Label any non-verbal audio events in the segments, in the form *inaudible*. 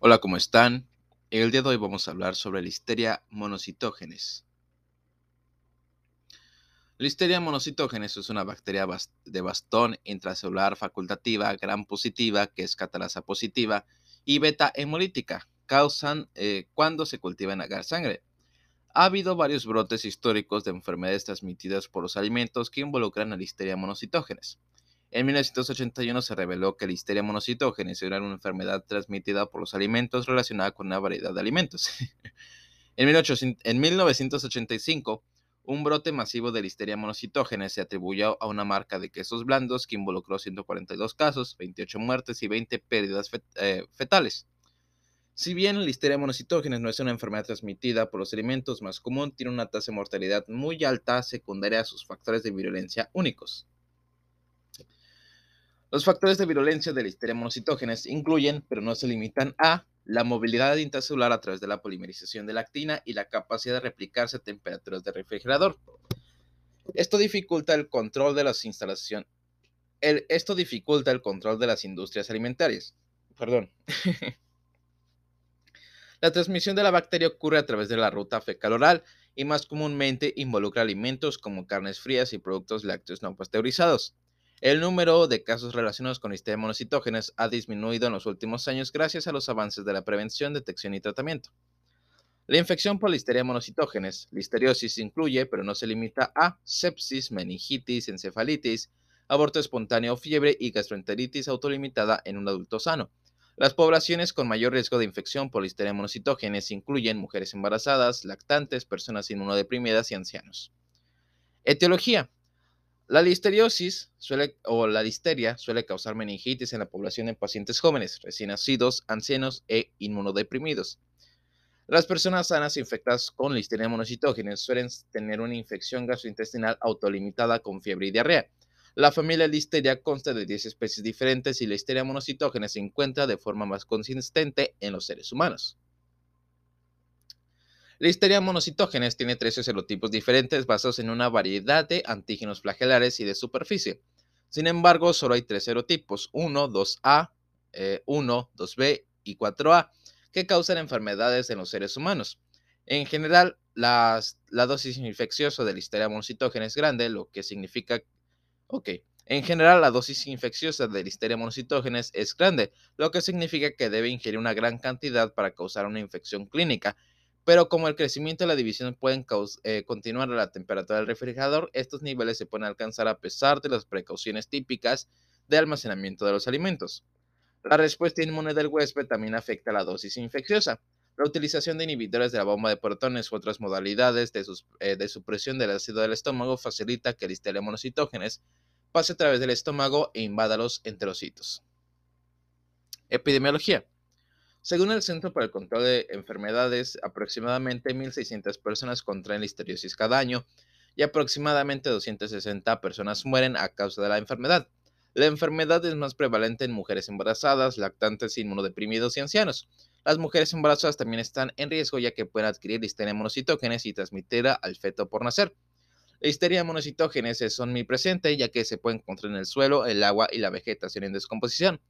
Hola, ¿cómo están? El día de hoy vamos a hablar sobre Listeria monocitógenes. Listeria monocitógenes es una bacteria de bastón intracelular facultativa gram positiva, que es catalasa positiva, y beta hemolítica. Causan eh, cuando se cultiva en agar sangre. Ha habido varios brotes históricos de enfermedades transmitidas por los alimentos que involucran a Listeria monocitógenes. En 1981 se reveló que la histeria monocitógenes era una enfermedad transmitida por los alimentos relacionada con una variedad de alimentos. *laughs* en, 1985, un brote masivo de listeria monocitógenes se atribuyó a una marca de quesos blandos que involucró 142 casos, 28 muertes y 20 pérdidas eh, fetales. Si bien la listeria monocitógenes no es una enfermedad transmitida por los alimentos más común, tiene una tasa de mortalidad muy alta secundaria a sus factores de virulencia únicos. Los factores de virulencia de la monocitógenes incluyen, pero no se limitan a, la movilidad intracelular a través de la polimerización de la actina y la capacidad de replicarse a temperaturas de refrigerador. Esto dificulta el control de las instalaciones. esto dificulta el control de las industrias alimentarias. Perdón. *laughs* la transmisión de la bacteria ocurre a través de la ruta fecal-oral y más comúnmente involucra alimentos como carnes frías y productos lácteos no pasteurizados. El número de casos relacionados con listeria monocitógenes ha disminuido en los últimos años gracias a los avances de la prevención, detección y tratamiento. La infección por listeria monocitógenes, listeriosis, incluye, pero no se limita a sepsis, meningitis, encefalitis, aborto espontáneo, fiebre y gastroenteritis autolimitada en un adulto sano. Las poblaciones con mayor riesgo de infección por listeria monocitógenes incluyen mujeres embarazadas, lactantes, personas inmunodeprimidas y ancianos. Etiología. La listeriosis suele, o la listeria suele causar meningitis en la población en pacientes jóvenes, recién nacidos, ancianos e inmunodeprimidos. Las personas sanas infectadas con listeria monocitógenes suelen tener una infección gastrointestinal autolimitada con fiebre y diarrea. La familia Listeria consta de 10 especies diferentes y la listeria monocitógenes se encuentra de forma más consistente en los seres humanos. La histeria monocitógenes tiene tres serotipos diferentes basados en una variedad de antígenos flagelares y de superficie. Sin embargo, solo hay tres serotipos, 1, 2A, 1, 2B y 4A, que causan enfermedades en los seres humanos. En general, la dosis infecciosa de la histeria monocitógena es grande, lo que significa... Ok. En general, la dosis infecciosa de listeria monocitógenes es grande, lo que significa que debe ingerir una gran cantidad para causar una infección clínica, pero como el crecimiento y la división pueden eh, continuar a la temperatura del refrigerador, estos niveles se pueden alcanzar a pesar de las precauciones típicas de almacenamiento de los alimentos. La respuesta inmune del huésped también afecta la dosis infecciosa. La utilización de inhibidores de la bomba de protones u otras modalidades de, eh, de supresión del ácido del estómago facilita que el listeria monocitógenes pase a través del estómago e invada los enterocitos. Epidemiología. Según el Centro para el Control de Enfermedades, aproximadamente 1.600 personas contraen listeriosis cada año y aproximadamente 260 personas mueren a causa de la enfermedad. La enfermedad es más prevalente en mujeres embarazadas, lactantes, inmunodeprimidos y ancianos. Las mujeres embarazadas también están en riesgo ya que pueden adquirir listeria monocitógenes y transmitirla al feto por nacer. La histeria monocitógenes es omnipresente ya que se puede encontrar en el suelo, el agua y la vegetación en descomposición.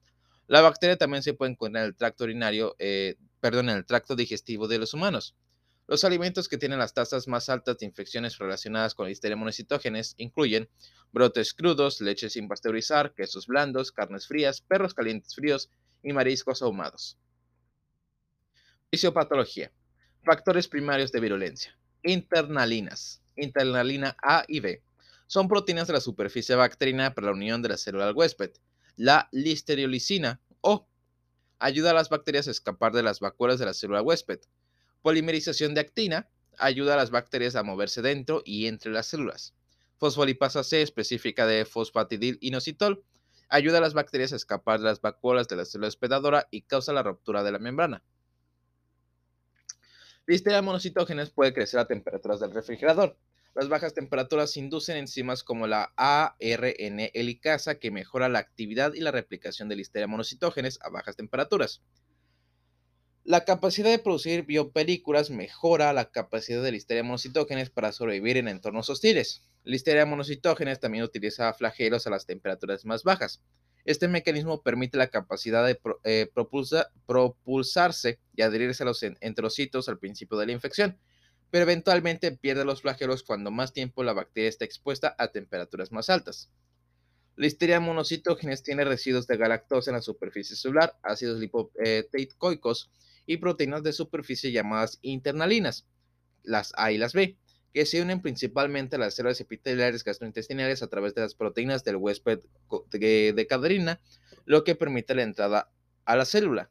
La bacteria también se puede encontrar en el tracto urinario, eh, perdón, en el tracto digestivo de los humanos. Los alimentos que tienen las tasas más altas de infecciones relacionadas con listeria monocitógenes incluyen brotes crudos, leche sin pasteurizar, quesos blandos, carnes frías, perros calientes fríos y mariscos ahumados. Fisiopatología. Factores primarios de virulencia. Internalinas. Internalina A y B. Son proteínas de la superficie bacteriana para la unión de la célula al huésped. La listeriolicina o ayuda a las bacterias a escapar de las vacuolas de la célula huésped. Polimerización de actina ayuda a las bacterias a moverse dentro y entre las células. Fosfolipasa C, específica de fosfatidil inositol, ayuda a las bacterias a escapar de las vacuolas de la célula hospedadora y causa la ruptura de la membrana. Listeria monocitógenes puede crecer a temperaturas del refrigerador. Las bajas temperaturas inducen enzimas como la ARN helicasa que mejora la actividad y la replicación de listeria monocitógenes a bajas temperaturas. La capacidad de producir biopelículas mejora la capacidad de listeria monocitógenes para sobrevivir en entornos hostiles. Listeria monocitógenes también utiliza flagelos a las temperaturas más bajas. Este mecanismo permite la capacidad de eh, propulsarse y adherirse a los enterocitos al principio de la infección, pero eventualmente pierde los flagelos cuando más tiempo la bacteria está expuesta a temperaturas más altas. Listeria monocitógenes tiene residuos de galactosa en la superficie celular, ácidos lipoteicoicos y proteínas de superficie llamadas internalinas, las A y las B, que se unen principalmente a las células epiteliales gastrointestinales a través de las proteínas del huésped de cadrina, lo que permite la entrada a la célula.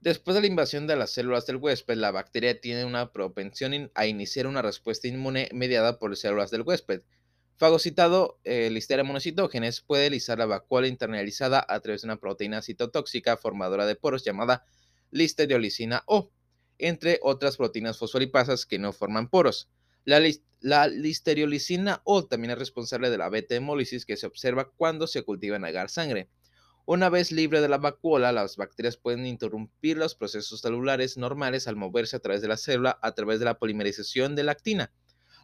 Después de la invasión de las células del huésped, la bacteria tiene una propensión a iniciar una respuesta inmune mediada por las células del huésped. Fagocitado, Listeria monocitógenes puede lisar la vacuola internalizada a través de una proteína citotóxica formadora de poros llamada listeriolicina O entre otras proteínas fosfolipasas que no forman poros. La, listeriolicina O también es responsable de la beta-hemólisis que se observa cuando se cultiva en agar sangre. Una vez libre de la vacuola, las bacterias pueden interrumpir los procesos celulares normales al moverse a través de la célula a través de la polimerización de lactina.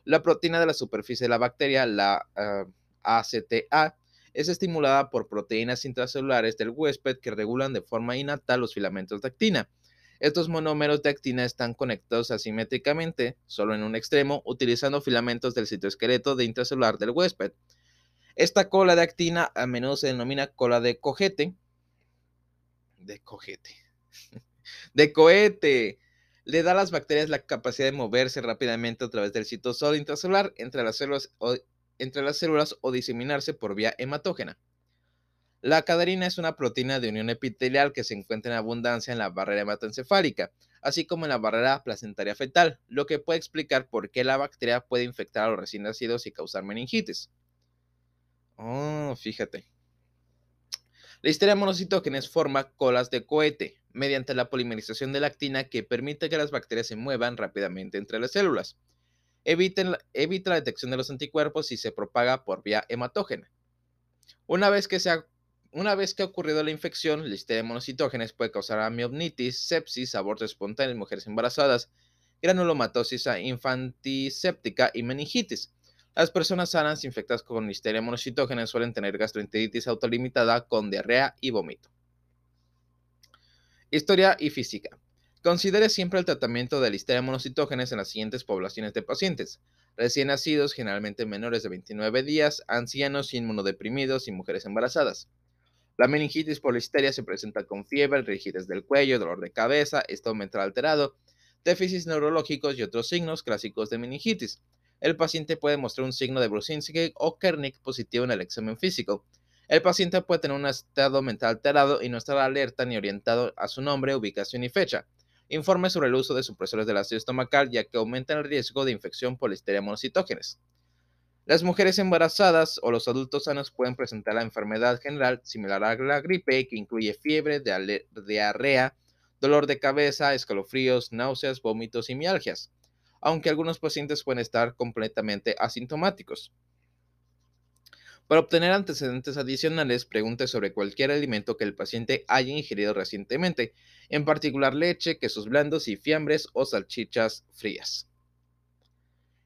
La proteína de la superficie de la bacteria, la ACTA, ah, es estimulada por proteínas intracelulares del huésped que regulan de forma innata los filamentos de actina. Estos monómeros de actina están conectados asimétricamente, solo en un extremo, utilizando filamentos del citoesqueleto de intracelular del huésped. Esta cola de actina a menudo se denomina cola de cojete. De cojete. *laughs* de cohete. Le da a las bacterias la capacidad de moverse rápidamente a través del citosol intracelular entre las células o, entre las células o diseminarse por vía hematógena. La caderina es una proteína de unión epitelial que se encuentra en abundancia en la barrera hematoencefálica, así como en la barrera placentaria fetal, lo que puede explicar por qué la bacteria puede infectar a los recién nacidos y causar meningitis. Oh, fíjate. La histeria monocitógenes forma colas de cohete mediante la polimerización de la actina que permite que las bacterias se muevan rápidamente entre las células. evita la detección de los anticuerpos y se propaga por vía hematógena. Una vez que se ha ocurrido la infección, la histeria monocitógenes puede causar amiobnitis, sepsis, aborto espontáneo en mujeres embarazadas, granulomatosis infantiséptica y meningitis. Las personas sanas infectadas con histeria monocitógenes suelen tener gastroenteritis autolimitada con diarrea y vómito. Historia y física. Considere siempre el tratamiento de listeria monocitógenes en las siguientes poblaciones de pacientes. Recién nacidos, generalmente menores de 29 días, ancianos inmunodeprimidos y mujeres embarazadas. La meningitis por listeria se presenta con fiebre, rigidez del cuello, dolor de cabeza, estado mental alterado, déficits neurológicos y otros signos clásicos de meningitis. El paciente puede mostrar un signo de Brusinski o Kernick positivo en el examen físico. El paciente puede tener un estado mental alterado y no estar alerta ni orientado a su nombre, ubicación y fecha. Informe sobre el uso de supresores del ácido estomacal ya que aumentan el riesgo de infección por listeria monocitógenes. Las mujeres embarazadas o los adultos sanos pueden presentar la enfermedad general similar a la gripe, que incluye fiebre, diarrea, dolor de cabeza, escalofríos, náuseas, vómitos y mialgias, aunque algunos pacientes pueden estar completamente asintomáticos. Para obtener antecedentes adicionales, pregunte sobre cualquier alimento que el paciente haya ingerido recientemente, en particular leche, quesos blandos y fiambres o salchichas frías.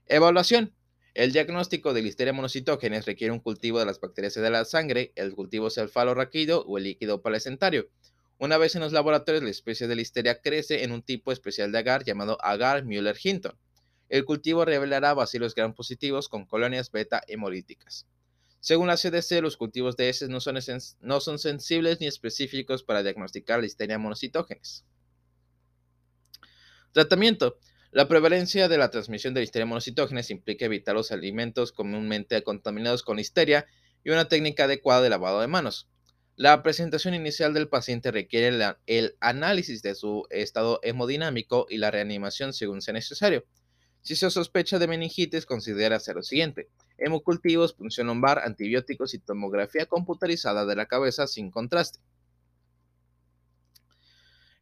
Evaluación. El diagnóstico de listeria monocitógenes requiere un cultivo de las bacterias de la sangre, el cultivo cefalorraquídeo o el líquido placentario. Una vez en los laboratorios, la especie de listeria crece en un tipo especial de agar llamado agar Müller-Hinton. El cultivo revelará bacilos gram positivos con colonias beta hemolíticas. Según la CDC, los cultivos de S no son, no son sensibles ni específicos para diagnosticar listeria monocitógenes. Tratamiento. La prevalencia de la transmisión de listeria monocitógenes implica evitar los alimentos comúnmente contaminados con listeria y una técnica adecuada de lavado de manos. La presentación inicial del paciente requiere el análisis de su estado hemodinámico y la reanimación según sea necesario. Si se sospecha de meningitis, considera hacer lo siguiente: hemocultivos, punción lumbar, antibióticos y tomografía computarizada de la cabeza sin contraste.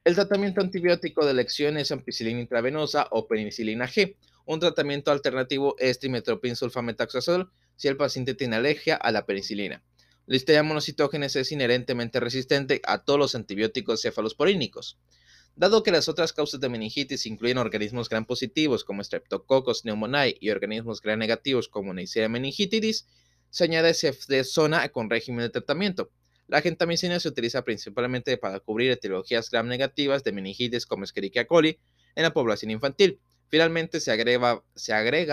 El tratamiento antibiótico de elección es ampicilina intravenosa o penicilina G. Un tratamiento alternativo es trimetopin sulfametaxazol si el paciente tiene alergia a la penicilina. La monocitógenes es inherentemente resistente a todos los antibióticos cefalosporínicos. Dado que las otras causas de meningitis incluyen organismos gram positivos como Streptococcus pneumoniae y organismos gram negativos como Neisseria meningitidis, se añade zona con régimen de tratamiento. La gentamicina se utiliza principalmente para cubrir etiologías gram negativas de meningitis como Escherichia coli en la población infantil. Finalmente se agrega, se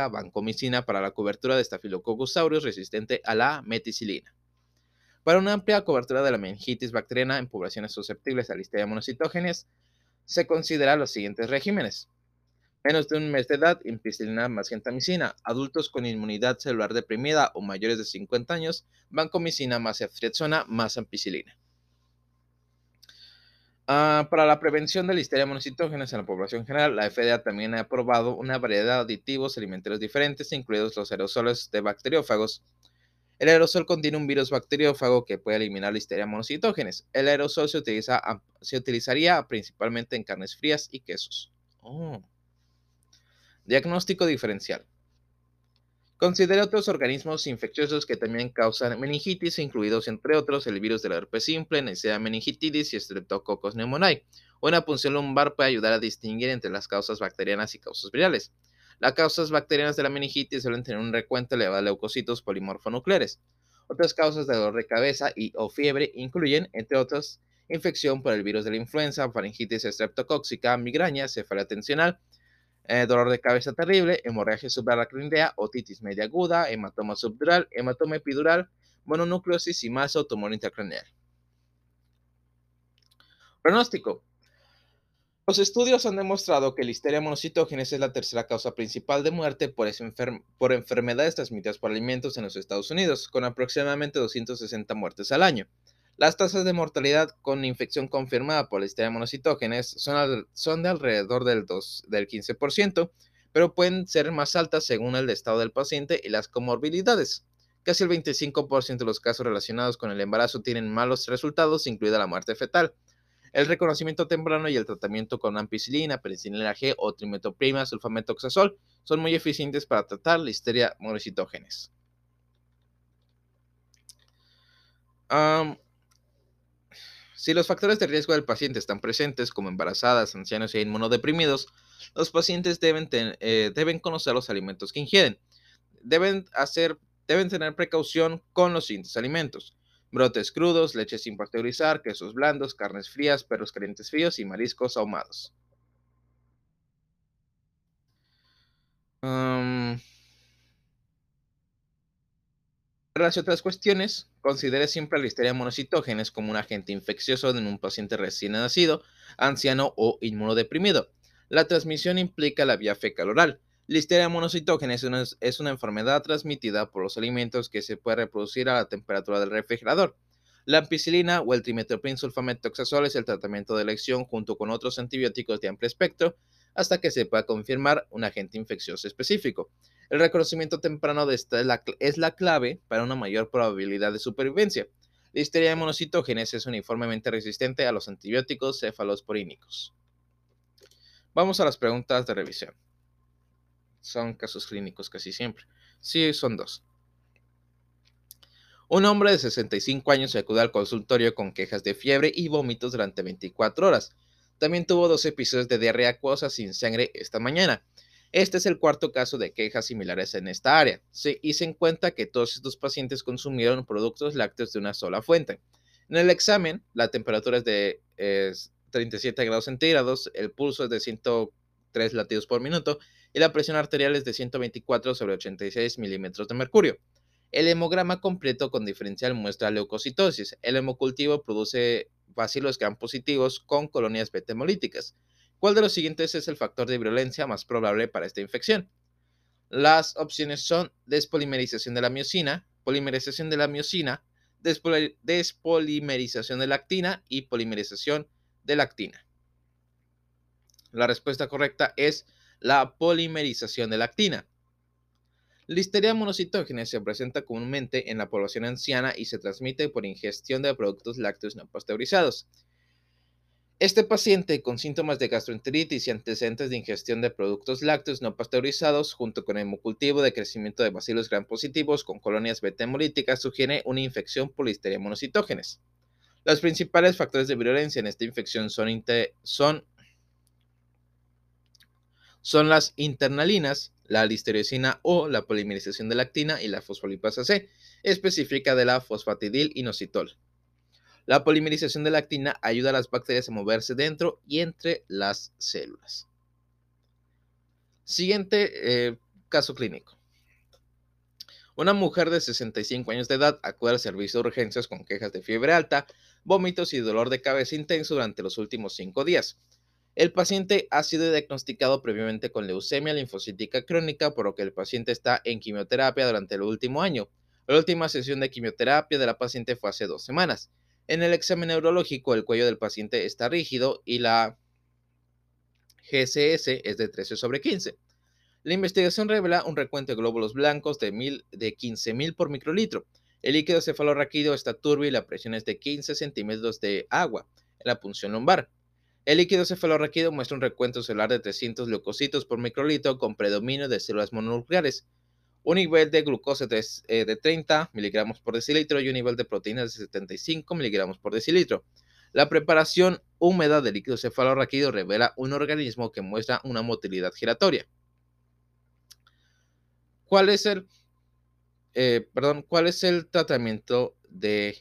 vancomicina para la cobertura de Staphylococcus aureus resistente a la meticilina. Para una amplia cobertura de la meningitis bacteriana en poblaciones susceptibles a listeria monocitógenes, se consideran los siguientes regímenes. Menos de un mes de edad, ampicilina más gentamicina. Adultos con inmunidad celular deprimida o mayores de 50 años, vancomicina más ceftriaxona más ampicilina. Ah, para la prevención de listeria monocitógenes en la población general, la FDA también ha aprobado una variedad de aditivos alimentarios diferentes, incluidos los aerosoles de bacteriófagos. El aerosol contiene un virus bacteriófago que puede eliminar listeria monocitógenes. El aerosol se, utiliza, se utilizaría principalmente en carnes frías y quesos. Oh. Diagnóstico diferencial. Considera otros organismos infecciosos que también causan meningitis, incluidos entre otros el virus de la herpes simple, Neisseria meningitidis y Streptococcus pneumoniae. Una punción lumbar puede ayudar a distinguir entre las causas bacterianas y causas virales. Las causas bacterianas de la meningitis suelen tener un recuento elevado de leucocitos polimorfonucleares. Otras causas de dolor de cabeza y o fiebre incluyen, entre otras, infección por el virus de la influenza, faringitis estreptocóxica, migraña, cefalea tensional, eh, dolor de cabeza terrible, hemorragia subaracnoidea, otitis media aguda, hematoma subdural, hematoma epidural, mononucleosis y masa o tumor intracraneal. Pronóstico. Los estudios han demostrado que la histeria monocitógenes es la tercera causa principal de muerte por, enfermedades transmitidas por alimentos en los Estados Unidos, con aproximadamente 260 muertes al año. Las tasas de mortalidad con infección confirmada por listeria monocitógenes son, de alrededor del, 2, del 15%, pero pueden ser más altas según el estado del paciente y las comorbilidades. Casi el 25% de los casos relacionados con el embarazo tienen malos resultados, incluida la muerte fetal. El reconocimiento temprano y el tratamiento con ampicilina, penicilina G o trimetoprima, sulfametoxazol son muy eficientes para tratar listeria monocitógenes. Si los factores de riesgo del paciente están presentes, como embarazadas, ancianos e inmunodeprimidos, los pacientes deben, eh, deben conocer los alimentos que ingieren. Deben, deben tener precaución con los siguientes alimentos. Brotes crudos, leche sin pasteurizar, quesos blandos, carnes frías, perros calientes fríos y mariscos ahumados. Hacia otras cuestiones, considere siempre la listeria monocitógenes como un agente infeccioso en un paciente recién nacido, anciano o inmunodeprimido. La transmisión implica la vía fecal-oral. Listeria monocitógenes es una, enfermedad transmitida por los alimentos que se puede reproducir a la temperatura del refrigerador. La ampicilina o el trimetoprim sulfametoxazol es el tratamiento de elección junto con otros antibióticos de amplio espectro hasta que se pueda confirmar un agente infeccioso específico. El reconocimiento temprano de esta es la, clave para una mayor probabilidad de supervivencia. La histeria monocitógenes es uniformemente resistente a los antibióticos cefalosporínicos. Vamos a las preguntas de revisión. Son casos clínicos casi siempre. Sí, son dos. Un hombre de 65 años se acude al consultorio con quejas de fiebre y vómitos durante 24 horas. También tuvo dos episodios de diarrea acuosa sin sangre esta mañana. Este es el cuarto caso de quejas similares en esta área, se cuenta que todos estos pacientes consumieron productos lácteos de una sola fuente. En el examen, la temperatura es de 37 grados centígrados, el pulso es de 103 latidos por minuto y la presión arterial es de 124 sobre 86 milímetros de mercurio. El hemograma completo con diferencial muestra leucocitosis. El hemocultivo produce bacilos gram positivos con colonias beta hemolíticas. ¿Cuál de los siguientes es el factor de virulencia más probable para esta infección? Las opciones son despolimerización de la miocina, polimerización de la miocina, despolimerización de lactina y polimerización de lactina. La respuesta correcta es la polimerización de lactina. La histeria monocitógena se presenta comúnmente en la población anciana y se transmite por ingestión de productos lácteos no pasteurizados. Este paciente con síntomas de gastroenteritis y antecedentes de ingestión de productos lácteos no pasteurizados, junto con hemocultivo de crecimiento de bacilos gram positivos con colonias beta hemolíticas, sugiere una infección por listeria monocitógenes. Los principales factores de virulencia en esta infección son, son son las internalinas, la listeriosina O, la polimerización de lactina y la fosfolipasa C, específica de la fosfatidil inositol. La polimerización de lactina ayuda a las bacterias a moverse dentro y entre las células. Siguiente eh, caso clínico. Una mujer de 65 años de edad acude al servicio de urgencias con quejas de fiebre alta, vómitos y dolor de cabeza intenso durante los últimos cinco días. El paciente ha sido diagnosticado previamente con leucemia linfocítica crónica, por lo que el paciente está en quimioterapia durante el último año. La última sesión de quimioterapia de la paciente fue hace dos semanas. En el examen neurológico, el cuello del paciente está rígido y la GCS es de 13 sobre 15. La investigación revela un recuento de glóbulos blancos de, de 15.000 por microlitro. El líquido cefalorraquídeo está turbio y la presión es de 15 centímetros de agua en la punción lumbar. El líquido cefalorraquídeo muestra un recuento celular de 300 leucocitos por microlitro con predominio de células mononucleares, un nivel de glucosa de, 30 eh, miligramos por decilitro y un nivel de proteínas de 75 miligramos por decilitro. La preparación húmeda del líquido cefalorraquídeo revela un organismo que muestra una motilidad giratoria. ¿Cuál es el, eh, perdón, cuál es el tratamiento de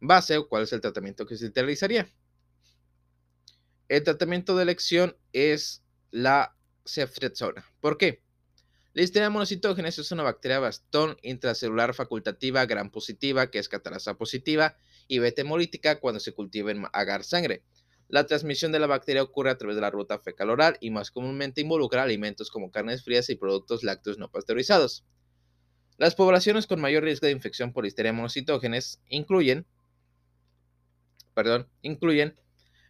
base o cuál es el tratamiento que se realizaría? El tratamiento de elección es la ceftriaxona. ¿Por qué? La Listeria monocitógenes es una bacteria bastón intracelular facultativa gram positiva que es catalasa positiva y beta hemolítica cuando se cultiva en agar sangre. La transmisión de la bacteria ocurre a través de la ruta fecal oral y más comúnmente involucra alimentos como carnes frías y productos lácteos no pasteurizados. Las poblaciones con mayor riesgo de infección por listeria monocitógenes incluyen, perdón, incluyen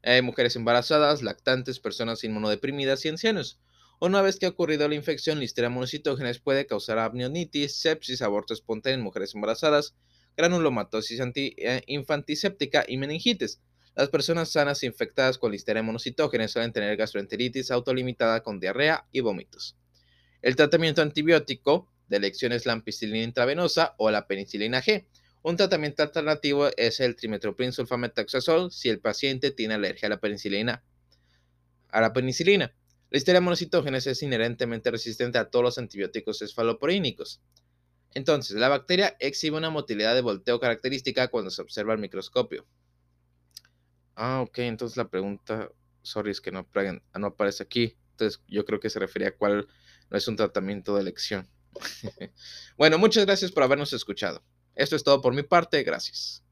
hay mujeres embarazadas, lactantes, personas inmunodeprimidas y ancianos. Una vez que ha ocurrido la infección, listeria monocitógenes puede causar amnionitis, sepsis, aborto espontáneo en mujeres embarazadas, granulomatosis eh, infantiséptica y meningitis. Las personas sanas infectadas con listeria monocitógenes suelen tener gastroenteritis autolimitada con diarrea y vómitos. El tratamiento antibiótico de elección es la ampicilina intravenosa o la penicilina G. Un tratamiento alternativo es el trimetoprim sulfametaxazol si el paciente tiene alergia a la penicilina. A la penicilina. La histeria monocitógenes es inherentemente resistente a todos los antibióticos esfaloporínicos. Entonces, la bacteria exhibe una motilidad de volteo característica cuando se observa al microscopio. Ah, ok, entonces la pregunta, sorry, es que no aparece aquí. Entonces, yo creo que se refería a cuál no es un tratamiento de elección. *laughs* bueno, muchas gracias por habernos escuchado. Esto es todo por mi parte, gracias.